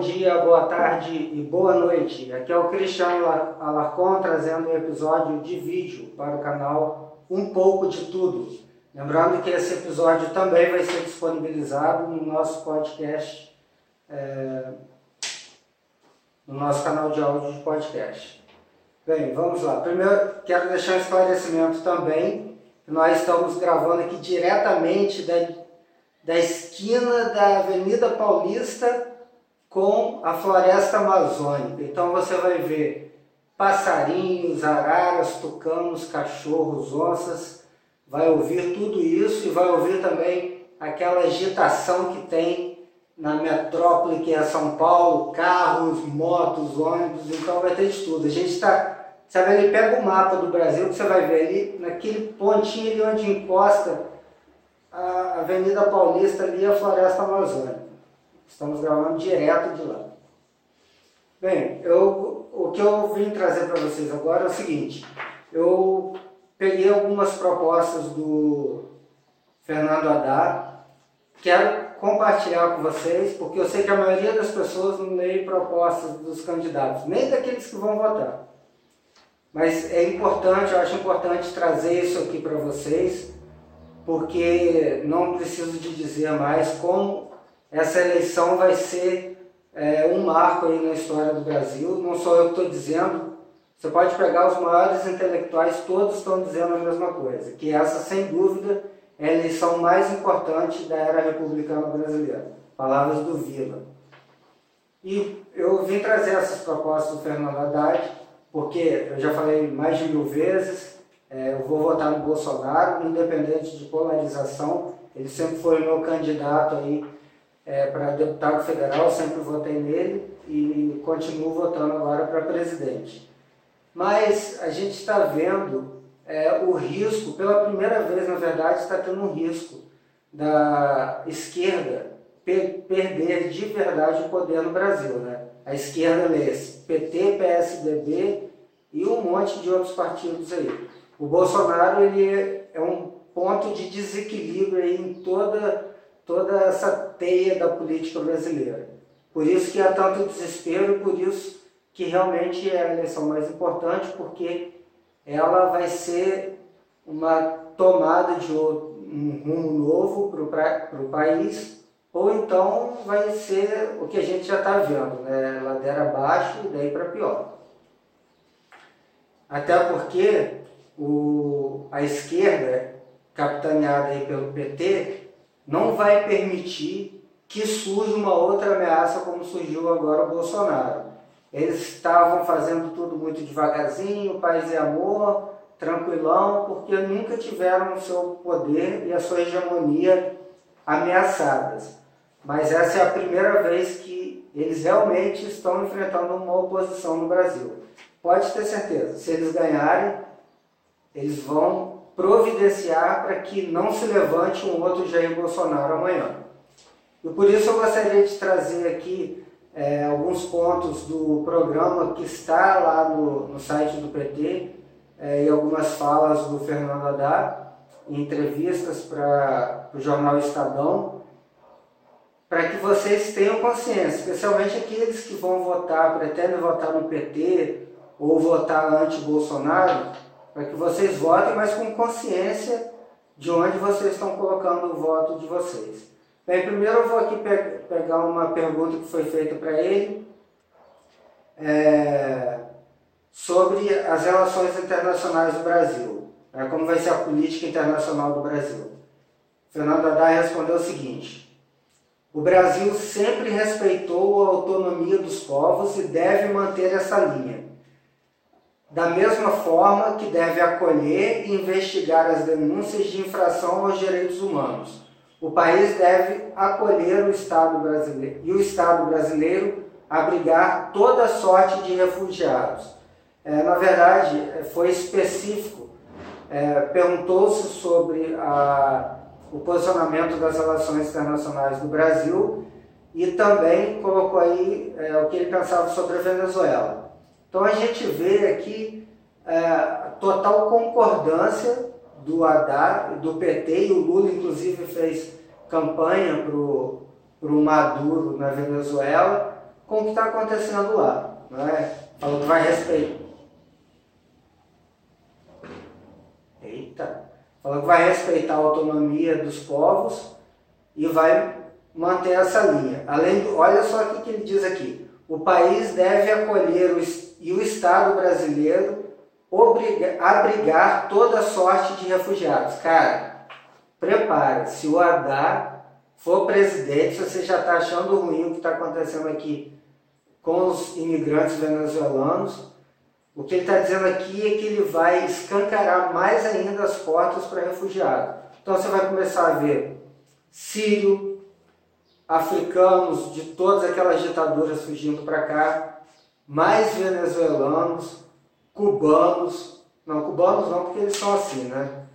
bom dia, boa tarde e boa noite. Aqui é o Cristiano Alarcon trazendo um episódio de vídeo para o canal Um Pouco de Tudo. Lembrando que esse episódio também vai ser disponibilizado no nosso podcast, é, no nosso canal de áudio de podcast. Bem, vamos lá. Primeiro, quero deixar um esclarecimento também. Nós estamos gravando aqui diretamente da da esquina da Avenida Paulista com a floresta amazônica. Então você vai ver passarinhos, araras, tucanos, cachorros, onças, vai ouvir tudo isso e vai ouvir também aquela agitação que tem na metrópole que é São Paulo, carros, motos, ônibus, então vai ter de tudo. A gente está, sabe, ele pega o mapa do Brasil que você vai ver ali, naquele pontinho ali onde encosta a Avenida Paulista ali, a Floresta Amazônica. Estamos gravando direto de lá. Bem, eu, o que eu vim trazer para vocês agora é o seguinte. Eu peguei algumas propostas do Fernando Haddad, quero compartilhar com vocês, porque eu sei que a maioria das pessoas não lê propostas dos candidatos, nem daqueles que vão votar. Mas é importante, eu acho importante trazer isso aqui para vocês, porque não preciso de dizer mais como essa eleição vai ser é, um marco aí na história do Brasil. Não sou eu estou dizendo, você pode pegar os maiores intelectuais, todos estão dizendo a mesma coisa, que essa, sem dúvida, é a eleição mais importante da era republicana brasileira. Palavras do Vila. E eu vim trazer essas propostas do Fernando Haddad, porque eu já falei mais de mil vezes, é, eu vou votar no Bolsonaro, independente de polarização. Ele sempre foi meu candidato aí é, para deputado federal, sempre votei nele e continuo votando agora para presidente. Mas a gente está vendo é, o risco, pela primeira vez na verdade, está tendo um risco da esquerda per perder de verdade o poder no Brasil. Né? A esquerda é esse, PT, PSDB e um monte de outros partidos aí. O Bolsonaro ele é um ponto de desequilíbrio em toda, toda essa teia da política brasileira. Por isso que há tanto desespero, por isso que realmente é a eleição mais importante, porque ela vai ser uma tomada de um rumo novo para o país, ou então vai ser o que a gente já está vendo, né? ladeira abaixo e daí para pior. Até porque o, a esquerda, capitaneada aí pelo PT, não vai permitir que surja uma outra ameaça como surgiu agora o Bolsonaro. Eles estavam fazendo tudo muito devagarzinho, paz e amor, tranquilão, porque nunca tiveram o seu poder e a sua hegemonia ameaçadas. Mas essa é a primeira vez que eles realmente estão enfrentando uma oposição no Brasil. Pode ter certeza, se eles ganharem, eles vão providenciar para que não se levante um outro Jair Bolsonaro amanhã. E por isso eu gostaria de trazer aqui é, alguns pontos do programa que está lá no, no site do PT é, e algumas falas do Fernando Haddad, em entrevistas para o jornal Estadão, para que vocês tenham consciência, especialmente aqueles que vão votar, pretendem votar no PT ou votar anti-Bolsonaro, para que vocês votem, mas com consciência de onde vocês estão colocando o voto de vocês. Bem, primeiro eu vou aqui pe pegar uma pergunta que foi feita para ele é, sobre as relações internacionais do Brasil, né, como vai ser a política internacional do Brasil. Fernando Haddad respondeu o seguinte: o Brasil sempre respeitou a autonomia dos povos e deve manter essa linha da mesma forma que deve acolher e investigar as denúncias de infração aos direitos humanos. O país deve acolher o Estado brasileiro e o Estado brasileiro abrigar toda sorte de refugiados. É, na verdade, é, foi específico. É, Perguntou-se sobre a, o posicionamento das relações internacionais do Brasil e também colocou aí é, o que ele pensava sobre a Venezuela. Então a gente vê aqui é, total concordância do Haddad, do PT, e o Lula inclusive fez campanha para o Maduro na Venezuela, com o que está acontecendo lá. Né? Falou que vai respeitar. Eita! Falou que vai respeitar a autonomia dos povos e vai manter essa linha. Além do, olha só o que ele diz aqui. O país deve acolher o, e o Estado brasileiro obriga, abrigar toda sorte de refugiados. Cara, prepara. Se o Haddad for presidente, se você já está achando ruim o que está acontecendo aqui com os imigrantes venezuelanos, o que ele está dizendo aqui é que ele vai escancarar mais ainda as portas para refugiados. Então você vai começar a ver sírio, africanos de todas aquelas ditaduras fugindo para cá, mais venezuelanos, cubanos, não, cubanos não, porque eles são assim, né?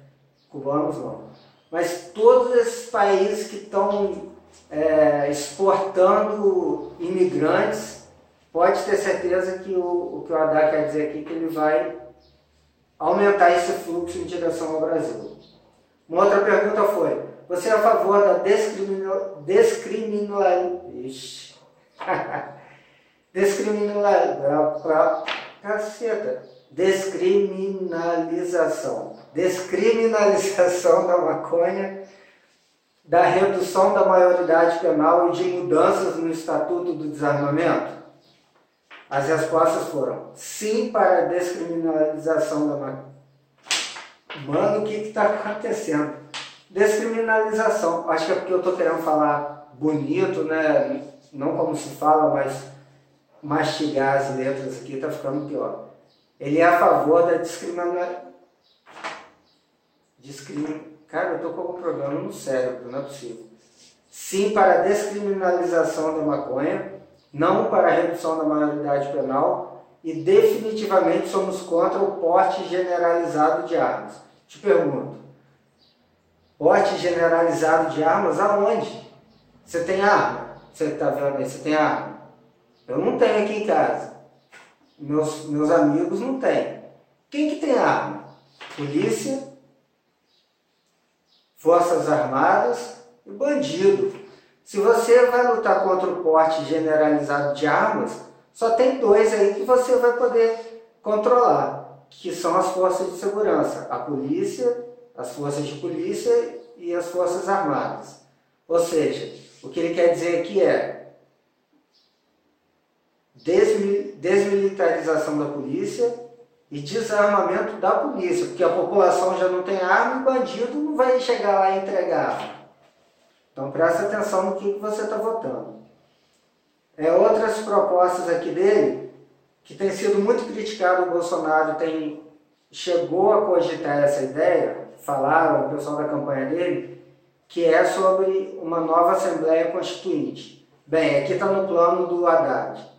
Cubanos não. Mas todos esses países que estão é, exportando imigrantes pode ter certeza que o, o que o Haddad quer dizer aqui é que ele vai aumentar esse fluxo em direção ao Brasil. Uma outra pergunta foi: você é a favor da descriminal, descriminal, descriminal, caceta, descriminalização, descriminalização da maconha, da redução da maioridade penal e de mudanças no Estatuto do Desarmamento? As respostas foram sim para a descriminalização da maconha. Mano, o que está acontecendo? Descriminalização. Acho que é porque eu estou querendo falar bonito, né? Não como se fala, mas mastigar as letras aqui está ficando pior. Ele é a favor da discriminação. Discrimin... Cara, eu estou com algum problema no cérebro, não é possível. Sim para a descriminalização da maconha não para a redução da maioridade penal e definitivamente somos contra o porte generalizado de armas. Te pergunto, porte generalizado de armas aonde? Você tem arma? Você está vendo aí, você tem arma? Eu não tenho aqui em casa. Meus, meus amigos não têm. Quem que tem arma? Polícia, Forças Armadas e bandido. Se você vai lutar contra o porte generalizado de armas, só tem dois aí que você vai poder controlar, que são as forças de segurança, a polícia, as forças de polícia e as forças armadas. Ou seja, o que ele quer dizer aqui é desmilitarização da polícia e desarmamento da polícia, porque a população já não tem arma e bandido não vai chegar lá e entregar. Então preste atenção no que você está votando. É, outras propostas aqui dele, que tem sido muito criticado o Bolsonaro, tem, chegou a cogitar essa ideia, falaram, o pessoal da campanha dele, que é sobre uma nova Assembleia Constituinte. Bem, aqui está no plano do Haddad.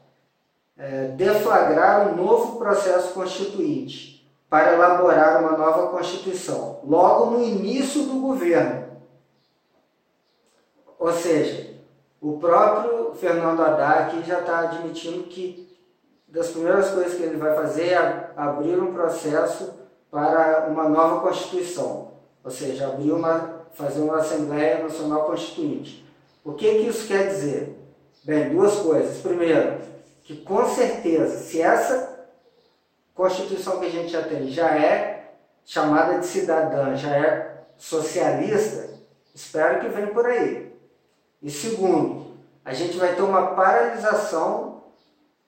É, deflagrar um novo processo constituinte para elaborar uma nova Constituição, logo no início do governo ou seja, o próprio Fernando Haddad aqui já está admitindo que das primeiras coisas que ele vai fazer é abrir um processo para uma nova Constituição, ou seja, abrir uma, fazer uma Assembleia Nacional Constituinte. O que, que isso quer dizer? Bem, duas coisas. Primeiro, que com certeza, se essa Constituição que a gente já tem já é chamada de cidadã, já é socialista, espero que venha por aí. E segundo, a gente vai ter uma paralisação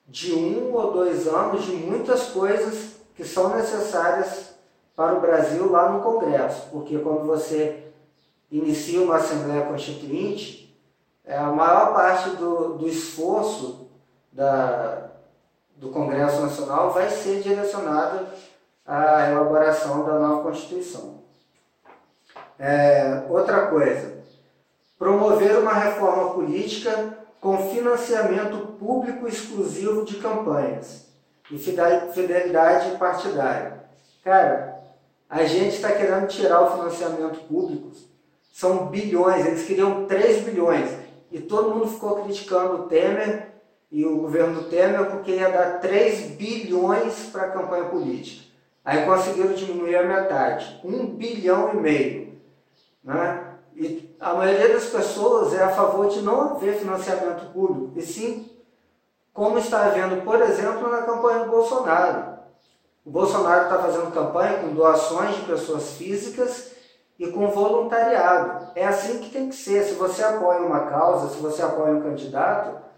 de um ou dois anos de muitas coisas que são necessárias para o Brasil lá no Congresso, porque quando você inicia uma Assembleia Constituinte, é, a maior parte do, do esforço da, do Congresso Nacional vai ser direcionada à elaboração da nova Constituição. É, outra coisa, promover uma reforma política com financiamento público exclusivo de campanhas e fidelidade partidária. Cara, a gente está querendo tirar o financiamento público, são bilhões, eles queriam 3 bilhões, e todo mundo ficou criticando o Temer e o governo Temer porque ia dar 3 bilhões para a campanha política. Aí conseguiram diminuir a metade, 1 bilhão e meio. Né? E a maioria das pessoas é a favor de não haver financiamento público, e sim como está havendo, por exemplo, na campanha do Bolsonaro. O Bolsonaro está fazendo campanha com doações de pessoas físicas e com voluntariado. É assim que tem que ser. Se você apoia uma causa, se você apoia um candidato,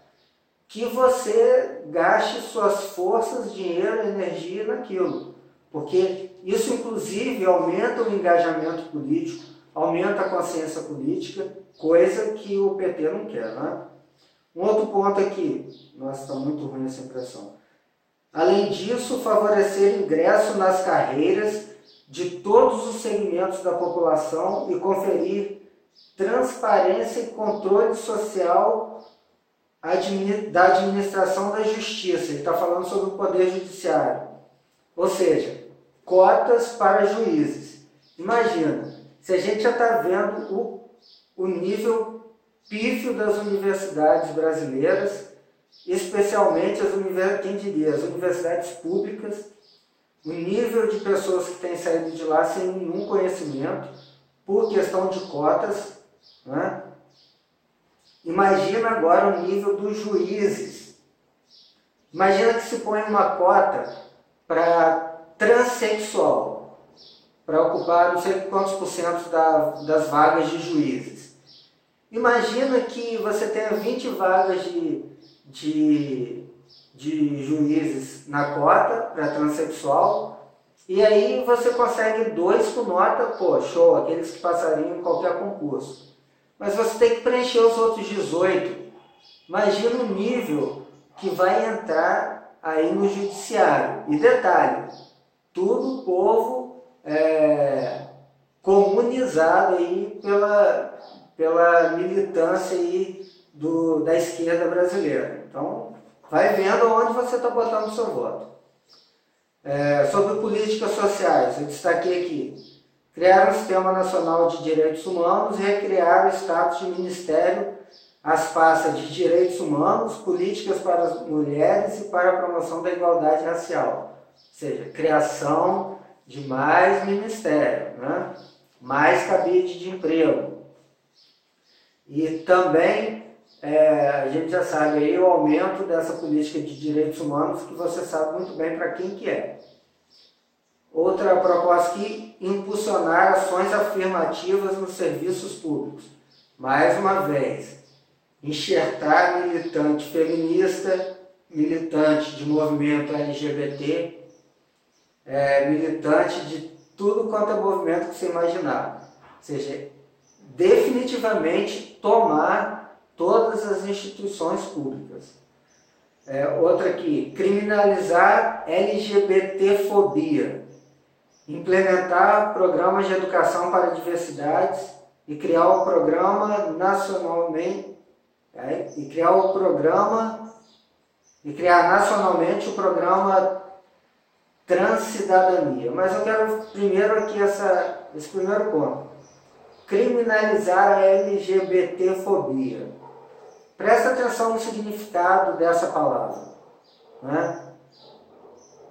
que você gaste suas forças, dinheiro, energia naquilo. Porque isso, inclusive, aumenta o engajamento político, aumenta a consciência política, coisa que o PT não quer. Né? Um outro ponto aqui, nossa, está muito ruim essa impressão. Além disso, favorecer ingresso nas carreiras de todos os segmentos da população e conferir transparência e controle social da administração da justiça. Ele está falando sobre o poder judiciário. Ou seja, cotas para juízes. Imagina, se a gente já está vendo o, o nível pífio das universidades brasileiras, especialmente as universidades, quem diria, as universidades públicas, o nível de pessoas que têm saído de lá sem nenhum conhecimento, por questão de cotas, né? Imagina agora o nível dos juízes. Imagina que se põe uma cota para transexual, para ocupar não sei quantos por cento da, das vagas de juízes. Imagina que você tenha 20 vagas de, de, de juízes na cota para transexual, e aí você consegue dois com nota, pô, show, aqueles que passariam qualquer concurso mas você tem que preencher os outros 18. Imagina o nível que vai entrar aí no judiciário. E detalhe, tudo povo é, comunizado aí pela, pela militância aí do, da esquerda brasileira. Então, vai vendo onde você está botando o seu voto. É, sobre políticas sociais, eu destaquei aqui criar um Sistema Nacional de Direitos Humanos e recriar o status de Ministério às pastas de Direitos Humanos, Políticas para as Mulheres e para a Promoção da Igualdade Racial. Ou seja, criação de mais ministério, né? mais cabide de emprego. E também é, a gente já sabe aí o aumento dessa política de direitos humanos que você sabe muito bem para quem que é. Outra proposta que impulsionar ações afirmativas nos serviços públicos. Mais uma vez, enxertar militante feminista, militante de movimento LGBT, é, militante de tudo quanto é movimento que você imaginar. Ou seja, definitivamente tomar todas as instituições públicas. É, outra aqui, criminalizar LGBTfobia implementar programas de educação para diversidades e criar o programa nacionalmente é, e criar o programa e criar nacionalmente o programa Transcidadania. Mas eu quero primeiro aqui essa, esse primeiro ponto. Criminalizar a LGBTfobia. Presta atenção no significado dessa palavra. Né?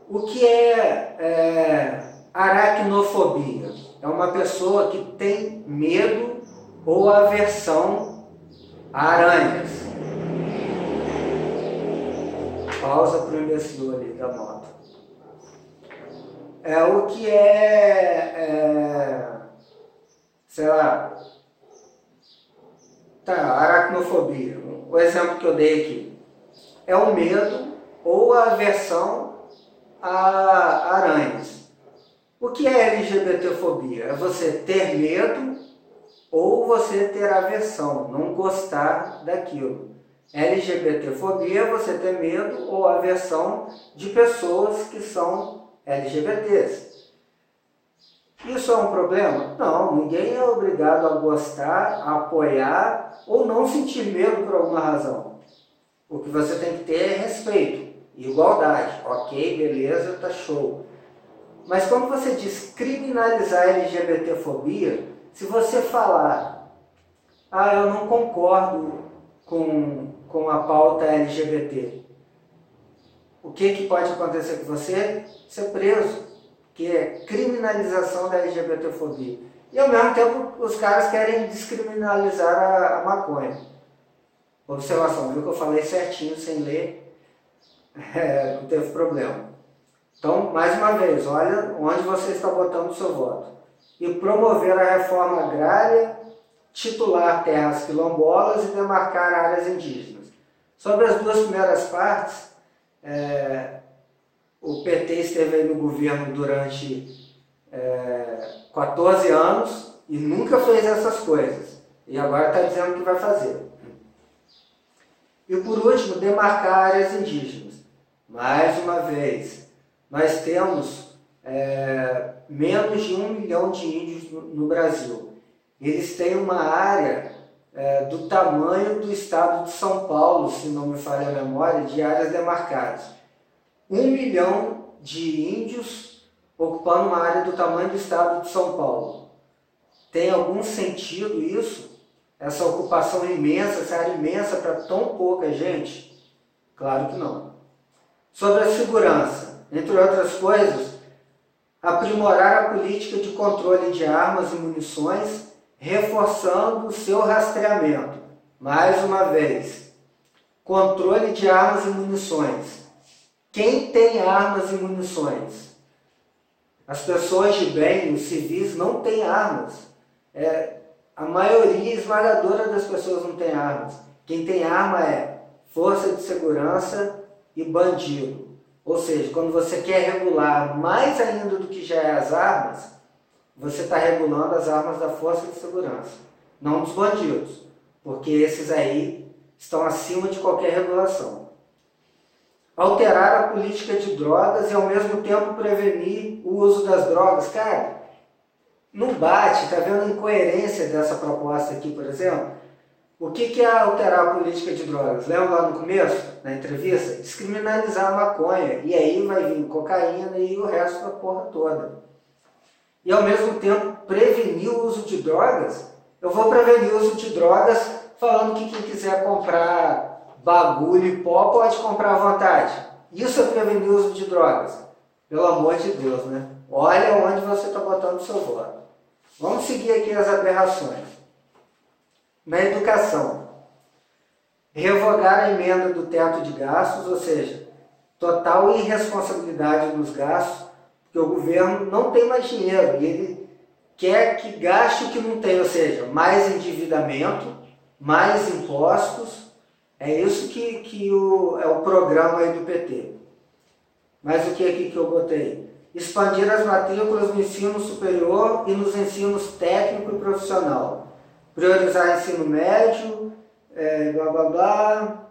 O que é, é Aracnofobia é uma pessoa que tem medo ou aversão a aranhas. Pausa para o imbecil ali da moto. É o que é, é sei lá, tá, aracnofobia. O exemplo que eu dei aqui é o medo ou a aversão a aranhas. O que é LGBTfobia? É você ter medo ou você ter aversão, não gostar daquilo. LGBTfobia é você ter medo ou aversão de pessoas que são LGBTs. Isso é um problema? Não, ninguém é obrigado a gostar, a apoiar ou não sentir medo por alguma razão. O que você tem que ter é respeito, igualdade. Ok, beleza, tá show. Mas quando você diz criminalizar a LGBTfobia, se você falar, ah, eu não concordo com, com a pauta LGBT, o que, que pode acontecer com você? Ser preso, que é criminalização da LGBTfobia. E ao mesmo tempo os caras querem descriminalizar a, a maconha. Observação, viu que eu falei certinho sem ler. é, não teve problema. Então, mais uma vez, olha onde você está botando o seu voto. E promover a reforma agrária, titular terras quilombolas e demarcar áreas indígenas. Sobre as duas primeiras partes, é, o PT esteve no governo durante é, 14 anos e nunca fez essas coisas. E agora está dizendo que vai fazer. E por último, demarcar áreas indígenas. Mais uma vez, nós temos é, menos de um milhão de índios no, no Brasil. Eles têm uma área é, do tamanho do estado de São Paulo, se não me falha a memória, de áreas demarcadas. Um milhão de índios ocupando uma área do tamanho do estado de São Paulo. Tem algum sentido isso? Essa ocupação imensa, essa área imensa para tão pouca gente? Claro que não. Sobre a segurança, entre outras coisas, aprimorar a política de controle de armas e munições reforçando o seu rastreamento. Mais uma vez, controle de armas e munições. Quem tem armas e munições? As pessoas de bem, os civis, não têm armas. É, a maioria esmagadora das pessoas não tem armas. Quem tem arma é força de segurança e bandido. Ou seja, quando você quer regular mais ainda do que já é as armas, você está regulando as armas da força de segurança, não dos bandidos, porque esses aí estão acima de qualquer regulação. Alterar a política de drogas e ao mesmo tempo prevenir o uso das drogas. Cara, não bate, tá vendo a incoerência dessa proposta aqui, por exemplo? O que, é alterar a política de drogas? Lembra lá no começo, na entrevista? Descriminalizar a maconha. E aí vai vir cocaína e o resto da porra toda e ao mesmo tempo prevenir o uso de drogas, eu vou prevenir o uso de drogas falando que quem quiser comprar bagulho e pó pode comprar à vontade. Isso é prevenir o uso de drogas. Pelo amor de Deus, né? Olha onde você está botando o seu voto. Vamos seguir aqui as aberrações. Na educação, revogar a emenda do teto de gastos, ou seja, total irresponsabilidade nos gastos porque o governo não tem mais dinheiro e ele quer que gaste o que não tem, ou seja, mais endividamento, mais impostos. É isso que, que o, é o programa aí do PT. Mas o que aqui que eu botei? Expandir as matrículas no ensino superior e nos ensinos técnico e profissional. Priorizar ensino médio, é, blá blá blá.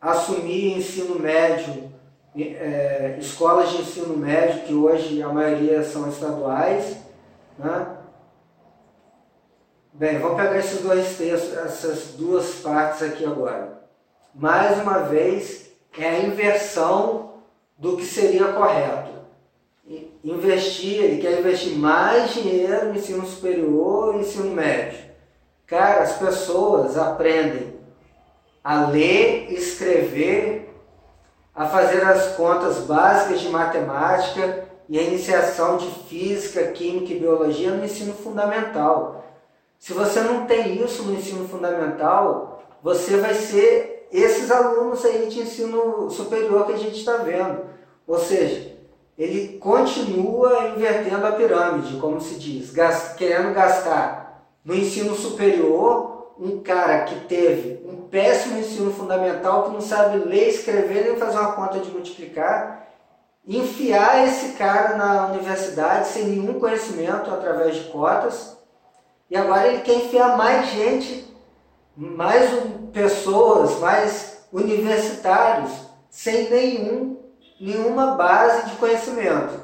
Assumir ensino médio é, escolas de ensino médio, que hoje a maioria são estaduais. Né? Bem, vamos pegar esses dois textos, essas duas partes aqui agora. Mais uma vez, é a inversão do que seria correto. Investir, ele quer investir mais dinheiro no ensino superior e ensino médio. Cara, as pessoas aprendem a ler, escrever a fazer as contas básicas de matemática e a iniciação de física, química e biologia no ensino fundamental. Se você não tem isso no ensino fundamental, você vai ser esses alunos aí de ensino superior que a gente está vendo. Ou seja, ele continua invertendo a pirâmide, como se diz, querendo gastar no ensino superior um cara que teve um péssimo ensino fundamental, que não sabe ler, escrever nem fazer uma conta de multiplicar, enfiar esse cara na universidade sem nenhum conhecimento através de cotas, e agora ele quer enfiar mais gente, mais pessoas, mais universitários, sem nenhum, nenhuma base de conhecimento.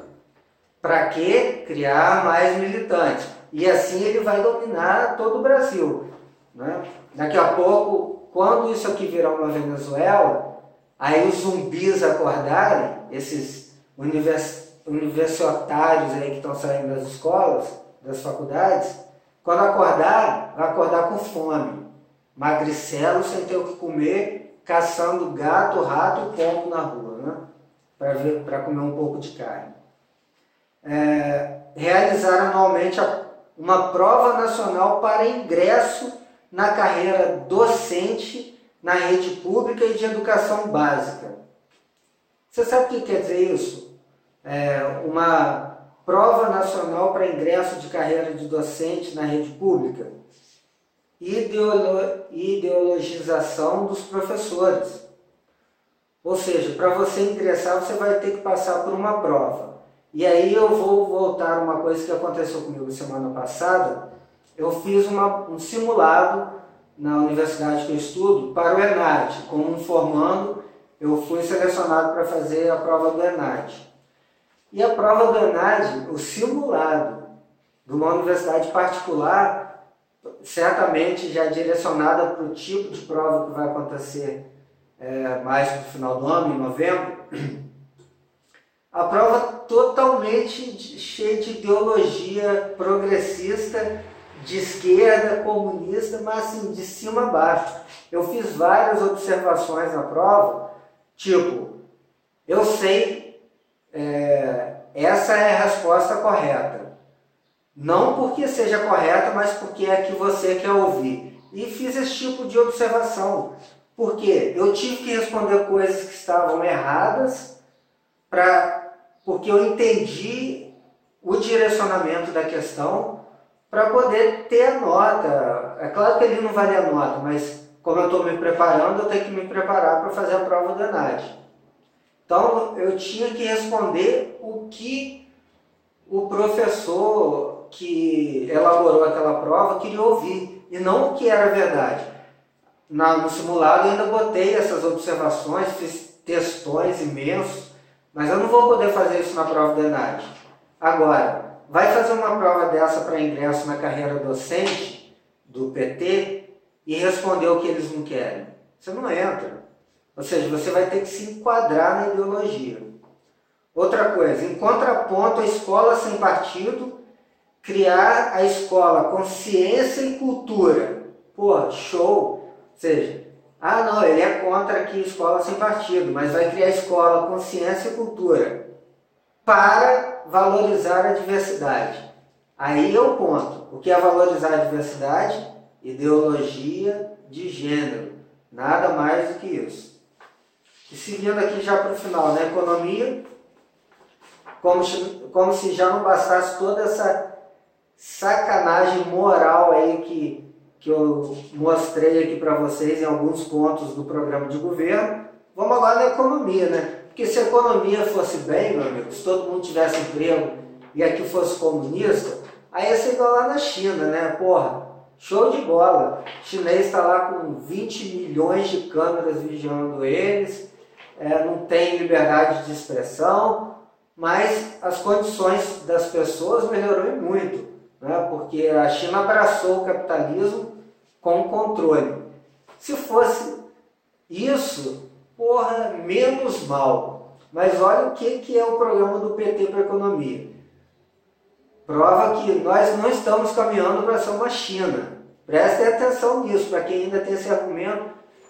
Para quê? Criar mais militantes. E assim ele vai dominar todo o Brasil. Né? Daqui a pouco, quando isso aqui virar uma Venezuela, aí os zumbis acordarem, esses univers, universitários aí que estão saindo das escolas, das faculdades, quando acordar, vai acordar com fome, magricelo sem ter o que comer, caçando gato, rato e pombo na rua? Para comer um pouco de carne. É, realizar anualmente uma prova nacional para ingresso na carreira docente na rede pública e de educação básica. Você sabe o que quer dizer isso? É uma prova nacional para ingresso de carreira de docente na rede pública. Ideolo ideologização dos professores. Ou seja, para você ingressar, você vai ter que passar por uma prova. E aí eu vou voltar uma coisa que aconteceu comigo semana passada. Eu fiz uma, um simulado na universidade que eu estudo para o ENAD. Como um formando, eu fui selecionado para fazer a prova do ENAD. E a prova do ENAD, o simulado de uma universidade particular, certamente já direcionada para o tipo de prova que vai acontecer é, mais para o final do ano, em novembro, a prova totalmente cheia de ideologia progressista, de esquerda, comunista, mas assim, de cima a baixo. Eu fiz várias observações na prova, tipo, eu sei, é, essa é a resposta correta. Não porque seja correta, mas porque é a que você quer ouvir. E fiz esse tipo de observação. Porque eu tive que responder coisas que estavam erradas, pra, porque eu entendi o direcionamento da questão para poder ter a nota. É claro que ele não vale a nota, mas como eu estou me preparando, eu tenho que me preparar para fazer a prova da ENAD. Então eu tinha que responder o que o professor que elaborou aquela prova queria ouvir e não o que era verdade na, no simulado ainda botei essas observações, fiz textões imensos, mas eu não vou poder fazer isso na prova do ENAD. Agora, vai fazer uma prova dessa para ingresso na carreira docente do PT e responder o que eles não querem. Você não entra. Ou seja, você vai ter que se enquadrar na ideologia. Outra coisa, em contraponto à escola sem partido, criar a escola com ciência e cultura. Pô, show! Seja, ah não, ele é contra aqui escola sem partido, mas vai criar escola com ciência e cultura para valorizar a diversidade. Aí é o ponto. O que é valorizar a diversidade? Ideologia de gênero. Nada mais do que isso. E seguindo aqui já para o final, na né? economia, como, como se já não bastasse toda essa sacanagem moral aí que que eu mostrei aqui para vocês em alguns pontos do programa de governo. Vamos agora na economia, né? Porque se a economia fosse bem, meu amigo, se todo mundo tivesse emprego e aqui fosse comunista, aí ia ser igual lá na China, né? Porra, show de bola. O chinês está lá com 20 milhões de câmeras vigiando eles, é, não tem liberdade de expressão, mas as condições das pessoas melhorou muito, né? porque a China abraçou o capitalismo com controle. Se fosse isso, porra, menos mal. Mas olha o que, que é o programa do PT para a economia. Prova que nós não estamos caminhando para ser uma China. Prestem atenção nisso, para quem ainda tem esse argumento.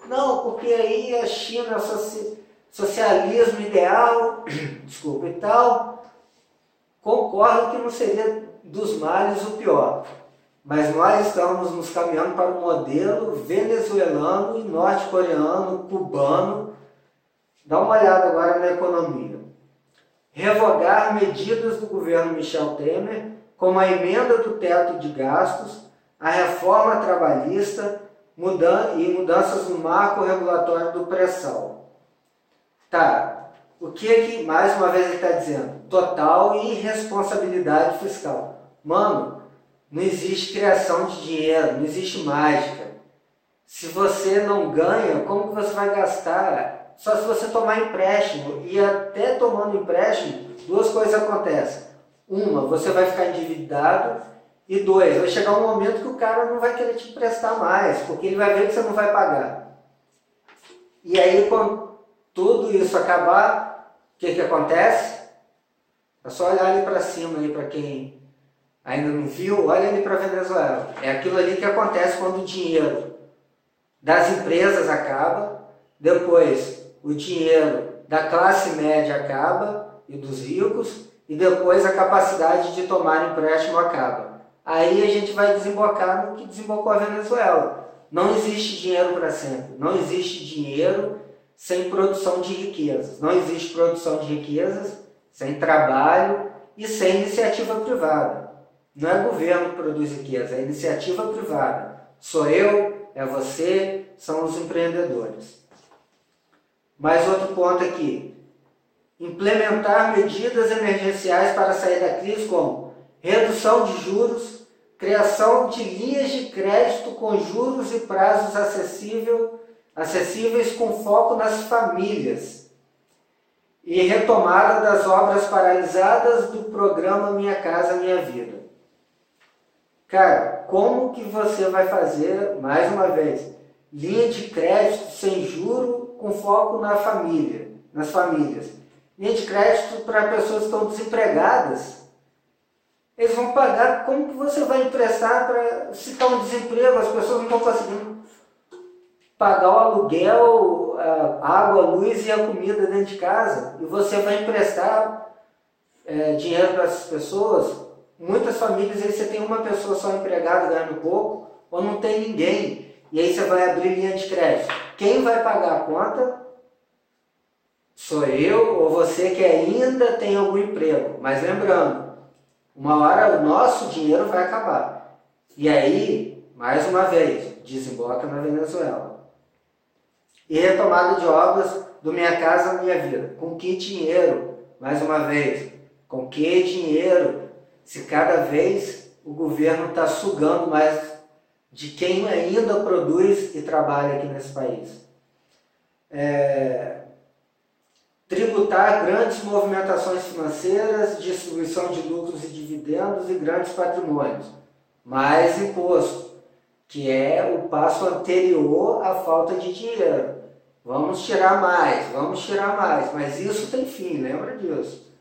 Não, porque aí a China é socialismo ideal, desculpa e tal. Concordo que não seria dos males o pior. Mas nós estamos nos caminhando para um modelo venezuelano e norte-coreano, cubano. Dá uma olhada agora na economia. Revogar medidas do governo Michel Temer, como a emenda do teto de gastos, a reforma trabalhista mudan e mudanças no marco regulatório do pré-sal. Tá, o que é que, mais uma vez, ele está dizendo? Total irresponsabilidade fiscal. Mano, não existe criação de dinheiro, não existe mágica. Se você não ganha, como que você vai gastar? Só se você tomar empréstimo. E até tomando empréstimo, duas coisas acontecem. Uma, você vai ficar endividado. E dois, vai chegar um momento que o cara não vai querer te emprestar mais, porque ele vai ver que você não vai pagar. E aí, quando tudo isso acabar, o que, que acontece? É só olhar ali para cima, para quem ainda não viu, olha ali para a Venezuela. É aquilo ali que acontece quando o dinheiro das empresas acaba, depois o dinheiro da classe média acaba e dos ricos, e depois a capacidade de tomar empréstimo acaba. Aí a gente vai desembocar no que desembocou a Venezuela. Não existe dinheiro para sempre. Não existe dinheiro sem produção de riquezas. Não existe produção de riquezas sem trabalho e sem iniciativa privada. Não é governo que produz riqueza, é iniciativa privada. Sou eu, é você, são os empreendedores. Mais outro ponto aqui. Implementar medidas emergenciais para sair da crise, como redução de juros, criação de linhas de crédito com juros e prazos acessível, acessíveis com foco nas famílias e retomada das obras paralisadas do programa Minha Casa Minha Vida. Cara, como que você vai fazer, mais uma vez, linha de crédito sem juro com foco na família, nas famílias? Linha de crédito para pessoas que estão desempregadas. Eles vão pagar, como que você vai emprestar para se está um desemprego, as pessoas não estão conseguindo pagar o aluguel, a água, a luz e a comida dentro de casa. E você vai emprestar é, dinheiro para essas pessoas Muitas famílias aí você tem uma pessoa só empregada ganhando pouco, ou não tem ninguém. E aí você vai abrir linha de crédito. Quem vai pagar a conta? Sou eu ou você que ainda tem algum emprego. Mas lembrando, uma hora o nosso dinheiro vai acabar. E aí, mais uma vez, desemboca na Venezuela. E retomada de obras do Minha Casa Minha Vida. Com que dinheiro? Mais uma vez, com que dinheiro? Se cada vez o governo está sugando mais de quem ainda produz e trabalha aqui nesse país. É, tributar grandes movimentações financeiras, distribuição de lucros e dividendos e grandes patrimônios. Mais imposto, que é o passo anterior à falta de dinheiro. Vamos tirar mais, vamos tirar mais, mas isso tem fim, lembra disso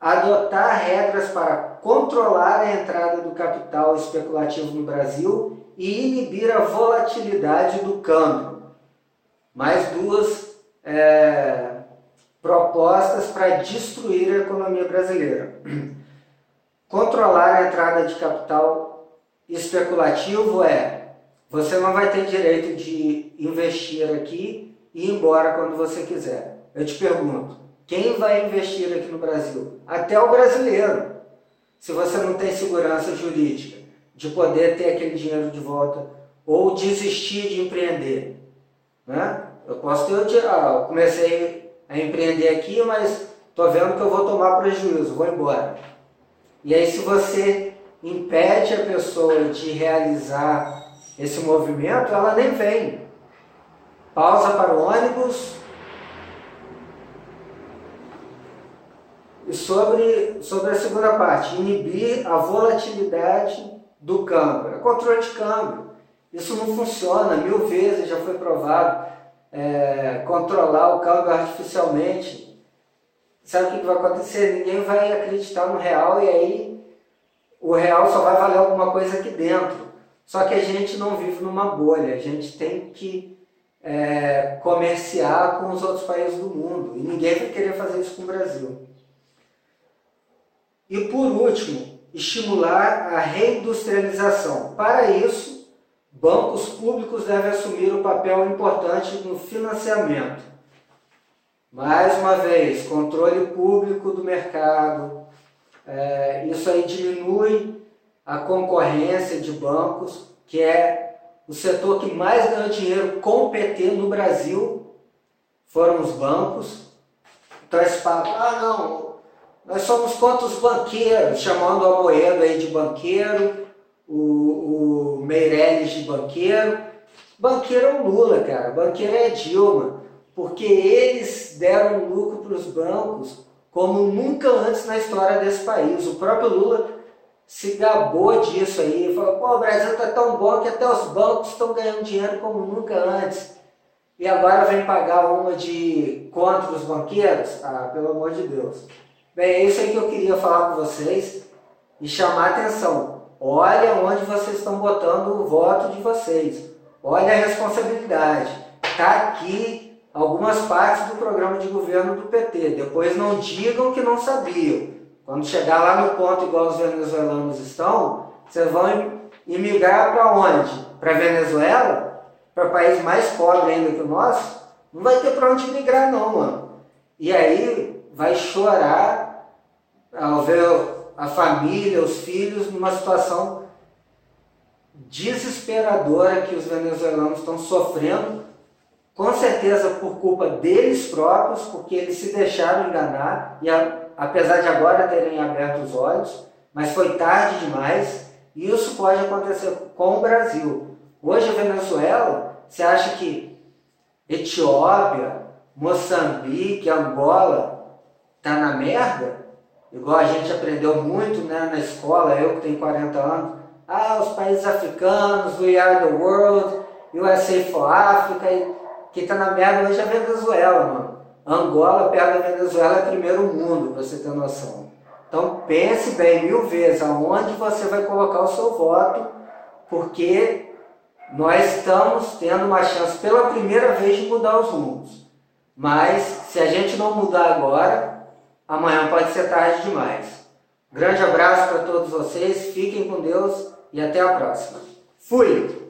adotar regras para controlar a entrada do capital especulativo no Brasil e inibir a volatilidade do câmbio. Mais duas é, propostas para destruir a economia brasileira. Controlar a entrada de capital especulativo é você não vai ter direito de investir aqui e ir embora quando você quiser. Eu te pergunto, quem vai investir aqui no Brasil? Até o brasileiro. Se você não tem segurança jurídica de poder ter aquele dinheiro de volta ou desistir de empreender. Né? Eu posso ter ah, eu comecei a empreender aqui, mas estou vendo que eu vou tomar prejuízo, vou embora. E aí se você impede a pessoa de realizar esse movimento, ela nem vem. Pausa para o ônibus, E sobre, sobre a segunda parte, inibir a volatilidade do câmbio. É controle de câmbio. Isso não funciona, mil vezes já foi provado. É, controlar o câmbio artificialmente. Sabe o que vai acontecer? Ninguém vai acreditar no real e aí o real só vai valer alguma coisa aqui dentro. Só que a gente não vive numa bolha, a gente tem que é, comerciar com os outros países do mundo. E ninguém vai querer fazer isso com o Brasil. E por último, estimular a reindustrialização. Para isso, bancos públicos devem assumir um papel importante no financiamento. Mais uma vez, controle público do mercado. É, isso aí diminui a concorrência de bancos, que é o setor que mais ganhou dinheiro com PT no Brasil, foram os bancos. Então esse papo, ah não, nós somos contra os banqueiros, chamando o Amoedo aí de banqueiro, o, o Meirelles de banqueiro. Banqueiro é o Lula, cara. Banqueiro é a Dilma. Porque eles deram lucro para os bancos como nunca antes na história desse país. O próprio Lula se gabou disso aí. Falou, pô, o Brasil está tão bom que até os bancos estão ganhando dinheiro como nunca antes. E agora vem pagar uma de contra os banqueiros? Ah, pelo amor de Deus. Bem, é isso aí que eu queria falar com vocês e chamar atenção. Olha onde vocês estão botando o voto de vocês. Olha a responsabilidade. Está aqui algumas partes do programa de governo do PT. Depois não digam que não sabiam. Quando chegar lá no ponto igual os venezuelanos estão, vocês vão imigrar para onde? Para Venezuela? Para país mais pobre ainda que o nosso? Não vai ter para onde migrar não, mano. E aí vai chorar ao ver a família, os filhos numa situação desesperadora que os venezuelanos estão sofrendo, com certeza por culpa deles próprios, porque eles se deixaram enganar e a, apesar de agora terem aberto os olhos, mas foi tarde demais. E isso pode acontecer com o Brasil. Hoje a Venezuela, você acha que Etiópia, Moçambique, Angola tá na merda? Igual a gente aprendeu muito né, na escola, eu que tenho 40 anos. Ah, os países africanos, we are the world, USA for Africa. Quem tá na merda hoje é a Venezuela, mano. Angola, perto da Venezuela, é primeiro mundo, pra você ter noção. Então pense bem mil vezes aonde você vai colocar o seu voto, porque nós estamos tendo uma chance pela primeira vez de mudar os rumos. Mas se a gente não mudar agora, amanhã pode ser tarde demais. Grande abraço para todos vocês, fiquem com Deus e até a próxima. Fui!